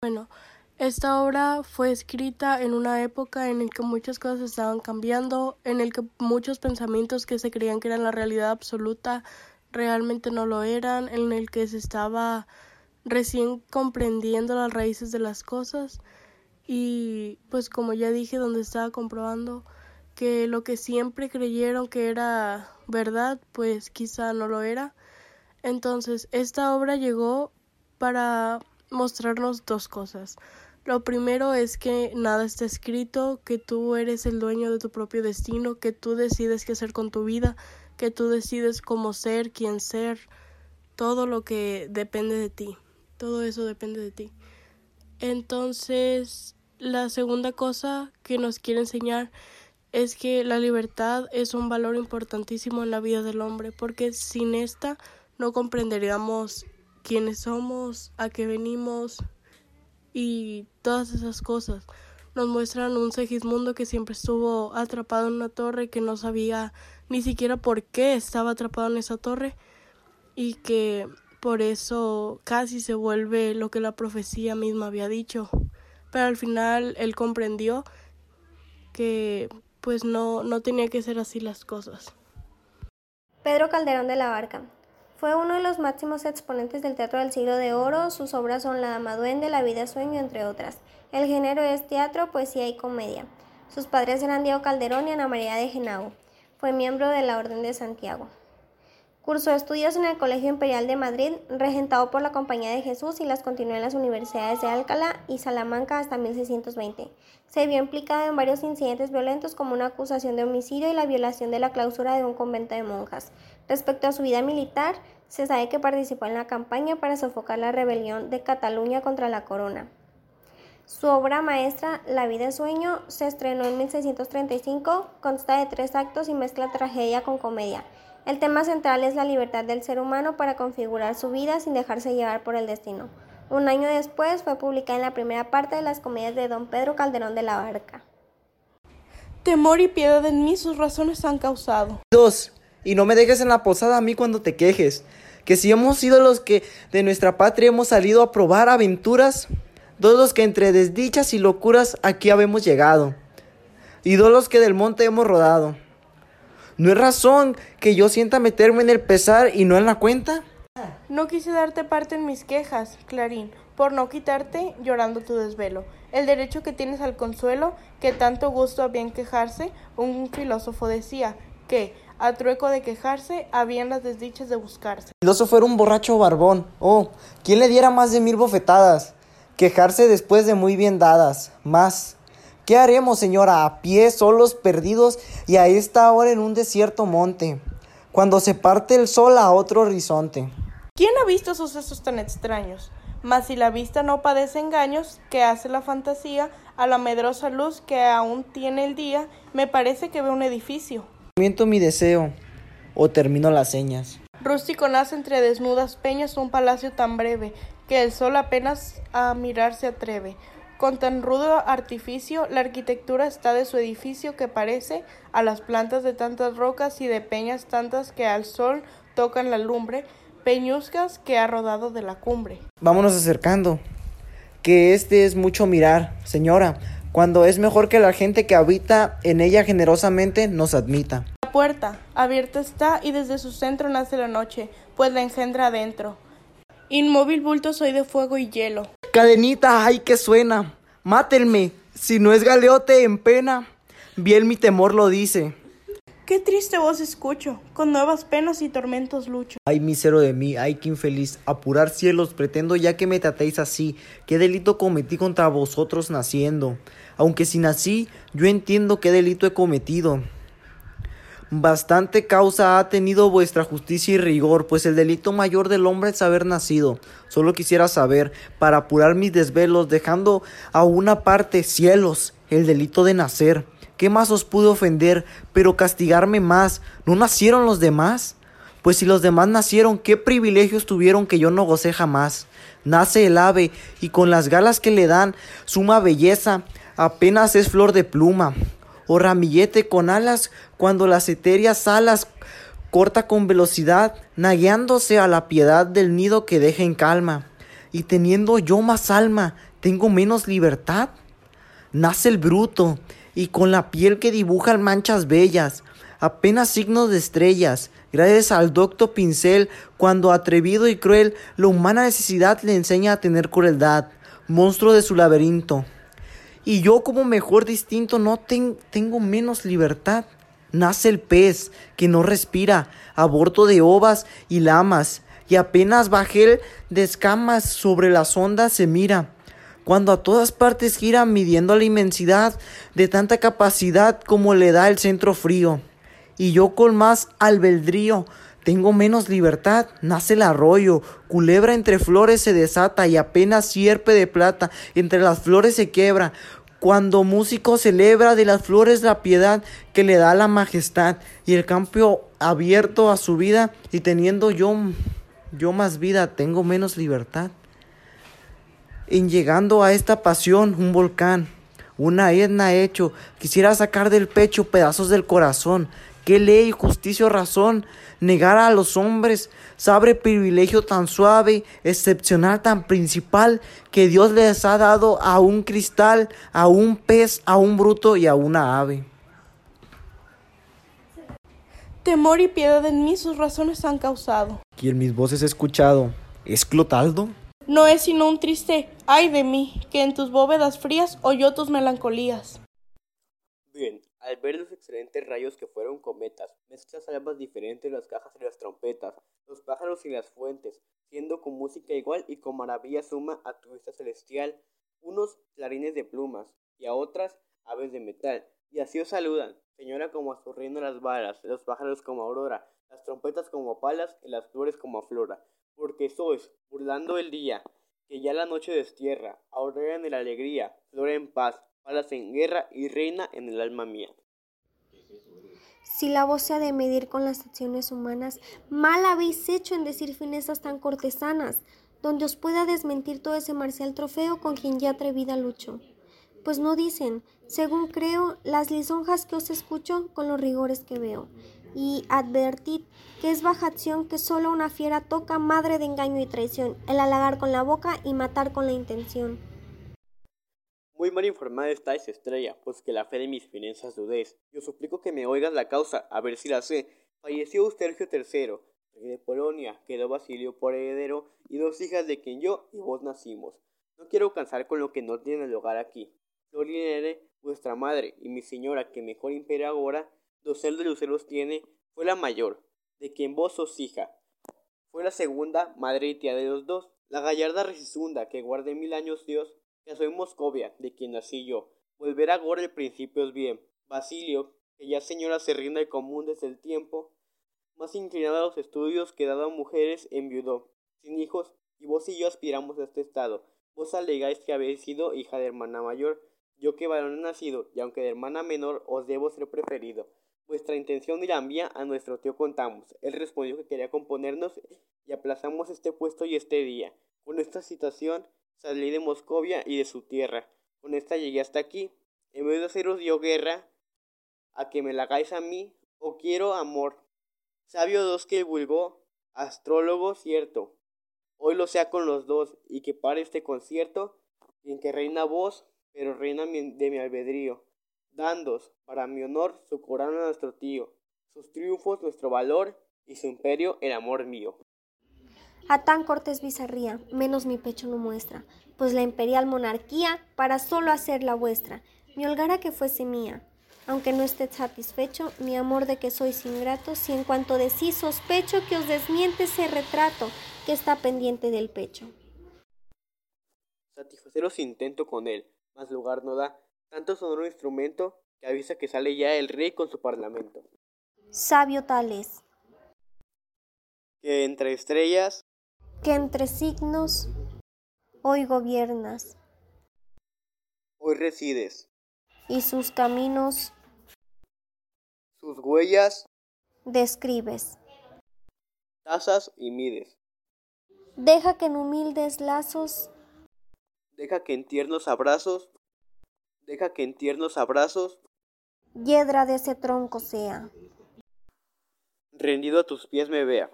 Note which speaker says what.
Speaker 1: Bueno, esta obra fue escrita en una época en la que muchas cosas estaban cambiando, en el que muchos pensamientos que se creían que eran la realidad absoluta realmente no lo eran, en el que se estaba recién comprendiendo las raíces de las cosas y pues como ya dije donde estaba comprobando que lo que siempre creyeron que era verdad pues quizá no lo era. Entonces esta obra llegó para mostrarnos dos cosas. Lo primero es que nada está escrito, que tú eres el dueño de tu propio destino, que tú decides qué hacer con tu vida, que tú decides cómo ser, quién ser, todo lo que depende de ti, todo eso depende de ti. Entonces, la segunda cosa que nos quiere enseñar es que la libertad es un valor importantísimo en la vida del hombre, porque sin esta no comprenderíamos quiénes somos, a qué venimos y todas esas cosas. Nos muestran un Segismundo que siempre estuvo atrapado en una torre que no sabía ni siquiera por qué estaba atrapado en esa torre y que por eso casi se vuelve lo que la profecía misma había dicho. Pero al final él comprendió que pues no, no tenía que ser así las cosas.
Speaker 2: Pedro Calderón de la Barca. Fue uno de los máximos exponentes del teatro del siglo de oro. Sus obras son La Dama Duende, La Vida Sueño, entre otras. El género es teatro, poesía y comedia. Sus padres eran Diego Calderón y Ana María de Genao. Fue miembro de la Orden de Santiago. Cursó estudios en el Colegio Imperial de Madrid, regentado por la Compañía de Jesús y las continuó en las universidades de Alcalá y Salamanca hasta 1620. Se vio implicado en varios incidentes violentos como una acusación de homicidio y la violación de la clausura de un convento de monjas. Respecto a su vida militar, se sabe que participó en la campaña para sofocar la rebelión de Cataluña contra la corona. Su obra maestra, La vida sueño, se estrenó en 1635, consta de tres actos y mezcla tragedia con comedia. El tema central es la libertad del ser humano para configurar su vida sin dejarse llevar por el destino. Un año después fue publicada en la primera parte de las comedias de don Pedro Calderón de la Barca.
Speaker 1: Temor y piedad en mí sus razones han causado.
Speaker 3: Dos, y no me dejes en la posada a mí cuando te quejes, que si hemos sido los que de nuestra patria hemos salido a probar aventuras, dos los que entre desdichas y locuras aquí habemos llegado, y dos los que del monte hemos rodado. ¿No es razón que yo sienta meterme en el pesar y no en la cuenta?
Speaker 1: No quise darte parte en mis quejas, Clarín, por no quitarte llorando tu desvelo. El derecho que tienes al consuelo, que tanto gusto había en quejarse, un filósofo decía, que, a trueco de quejarse, habían las desdichas de buscarse.
Speaker 3: El filósofo era un borracho barbón. Oh, ¿quién le diera más de mil bofetadas? quejarse después de muy bien dadas. Más, ¿qué haremos, señora, a pie, solos, perdidos y a esta hora en un desierto monte, cuando se parte el sol a otro horizonte?
Speaker 1: ¿Quién ha visto sucesos tan extraños? Mas si la vista no padece engaños, que hace la fantasía, a la medrosa luz que aún tiene el día, me parece que veo un edificio.
Speaker 3: Miento mi deseo, o termino las señas.
Speaker 1: Rústico nace entre desnudas peñas un palacio tan breve, que el sol apenas a mirar se atreve. Con tan rudo artificio, la arquitectura está de su edificio que parece a las plantas de tantas rocas y de peñas tantas que al sol tocan la lumbre, peñuscas que ha rodado de la cumbre.
Speaker 3: Vámonos acercando, que este es mucho mirar, señora, cuando es mejor que la gente que habita en ella generosamente nos admita.
Speaker 1: La puerta abierta está y desde su centro nace la noche, pues la engendra adentro. Inmóvil bulto soy de fuego y hielo.
Speaker 3: Cadenita, ay que suena. Mátenme, si no es galeote en pena. Bien mi temor lo dice.
Speaker 1: Qué triste voz escucho, con nuevas penas y tormentos lucho.
Speaker 3: Ay, misero de mí, ay, qué infeliz. Apurar cielos, pretendo ya que me tratéis así. ¿Qué delito cometí contra vosotros naciendo? Aunque si nací, yo entiendo qué delito he cometido. Bastante causa ha tenido vuestra justicia y rigor, pues el delito mayor del hombre es haber nacido. Solo quisiera saber, para apurar mis desvelos, dejando a una parte cielos, el delito de nacer. ¿Qué más os pude ofender, pero castigarme más? ¿No nacieron los demás? Pues si los demás nacieron, ¿qué privilegios tuvieron que yo no gocé jamás? Nace el ave, y con las galas que le dan, suma belleza, apenas es flor de pluma o ramillete con alas cuando las etéreas alas corta con velocidad, nagueándose a la piedad del nido que deja en calma, y teniendo yo más alma tengo menos libertad. Nace el bruto, y con la piel que dibujan manchas bellas, apenas signos de estrellas, gracias al docto pincel, cuando atrevido y cruel, la humana necesidad le enseña a tener crueldad, monstruo de su laberinto. Y yo como mejor distinto no tengo menos libertad. Nace el pez que no respira, aborto de ovas y lamas, y apenas bajel de escamas sobre las ondas se mira. Cuando a todas partes gira midiendo la inmensidad de tanta capacidad como le da el centro frío. Y yo con más albedrío tengo menos libertad, nace el arroyo, culebra entre flores se desata y apenas sierpe de plata entre las flores se quebra, cuando músico celebra de las flores la piedad que le da la majestad y el campo abierto a su vida y teniendo yo, yo más vida, tengo menos libertad. En llegando a esta pasión, un volcán, una etna hecho, quisiera sacar del pecho pedazos del corazón, ¿Qué ley, justicia o razón negar a los hombres sabe privilegio tan suave, excepcional, tan principal que Dios les ha dado a un cristal, a un pez, a un bruto y a una ave?
Speaker 1: Temor y piedad en mí sus razones han causado.
Speaker 3: Quien mis voces he escuchado, ¿es Clotaldo?
Speaker 1: No es sino un triste ay de mí, que en tus bóvedas frías oyó tus melancolías.
Speaker 4: Bien, al ver los excelentes rayos que fueron cometas, mezclas almas diferentes las cajas y las trompetas, los pájaros y las fuentes, siendo con música igual y con maravilla suma a tu vista celestial, unos clarines de plumas y a otras aves de metal, y así os saludan, señora como a las balas, los pájaros como aurora, las trompetas como palas y las flores como flora, porque sois, burlando el día, que ya la noche destierra, aurora en la alegría, flora en paz, palas en guerra y reina en el alma mía.
Speaker 2: Si la voz se ha de medir con las acciones humanas, mal habéis hecho en decir finezas tan cortesanas, donde os pueda desmentir todo ese marcial trofeo con quien ya atrevida lucho. Pues no dicen, según creo, las lisonjas que os escucho con los rigores que veo. Y advertid que es baja acción que solo una fiera toca madre de engaño y traición, el halagar con la boca y matar con la intención.
Speaker 4: Muy mal informada estáis, estrella, pues que la fe de mis finanzas dudéis. Y os suplico que me oigas la causa, a ver si la sé. Falleció Eustergio III, rey de Polonia, quedó Basilio por heredero, y dos hijas de quien yo y vos nacimos. No quiero cansar con lo que no tiene lugar aquí. Florinere, vuestra madre, y mi señora, que mejor impera ahora, dosel de luceros tiene, fue la mayor, de quien vos sos hija. Fue la segunda, madre y tía de los dos. La gallarda Resisunda, que guarde mil años Dios, soy Moscovia, de quien nací yo. Volver agora el principio es bien. Basilio, que ya señora se rinde común desde el tiempo, más inclinado a los estudios que dado a mujeres enviudó, sin hijos, y vos y yo aspiramos a este estado. Vos alegáis que habéis sido hija de hermana mayor, yo que varón he nacido, y aunque de hermana menor os debo ser preferido. Vuestra intención y la mía a nuestro tío contamos. Él respondió que quería componernos y aplazamos este puesto y este día. Con esta situación salí de Moscovia y de su tierra. Con esta llegué hasta aquí. En vez de haceros yo guerra, a que me la hagáis a mí, o quiero amor. Sabio dos que vulgó, astrólogo cierto. Hoy lo sea con los dos, y que pare este concierto, en que reina vos, pero reina de mi albedrío, dándos, para mi honor, su corona a nuestro tío, sus triunfos nuestro valor, y su imperio el amor mío.
Speaker 2: A tan cortés bizarría, menos mi pecho no muestra, pues la imperial monarquía, para solo hacerla vuestra, me holgara que fuese mía. Aunque no esté satisfecho, mi amor de que sois ingrato, si en cuanto de sí sospecho que os desmiente ese retrato que está pendiente del pecho.
Speaker 4: Satisfaceros intento con él, mas lugar no da, tanto sonoro instrumento que avisa que sale ya el rey con su parlamento.
Speaker 2: Sabio tal es.
Speaker 4: Que entre estrellas
Speaker 2: que entre signos hoy gobiernas.
Speaker 4: Hoy resides.
Speaker 2: Y sus caminos.
Speaker 4: Sus huellas.
Speaker 2: Describes.
Speaker 4: Tasas y mides.
Speaker 2: Deja que en humildes lazos.
Speaker 4: Deja que en tiernos abrazos. Deja que en tiernos abrazos.
Speaker 2: Hiedra de ese tronco sea.
Speaker 4: Rendido a tus pies me vea.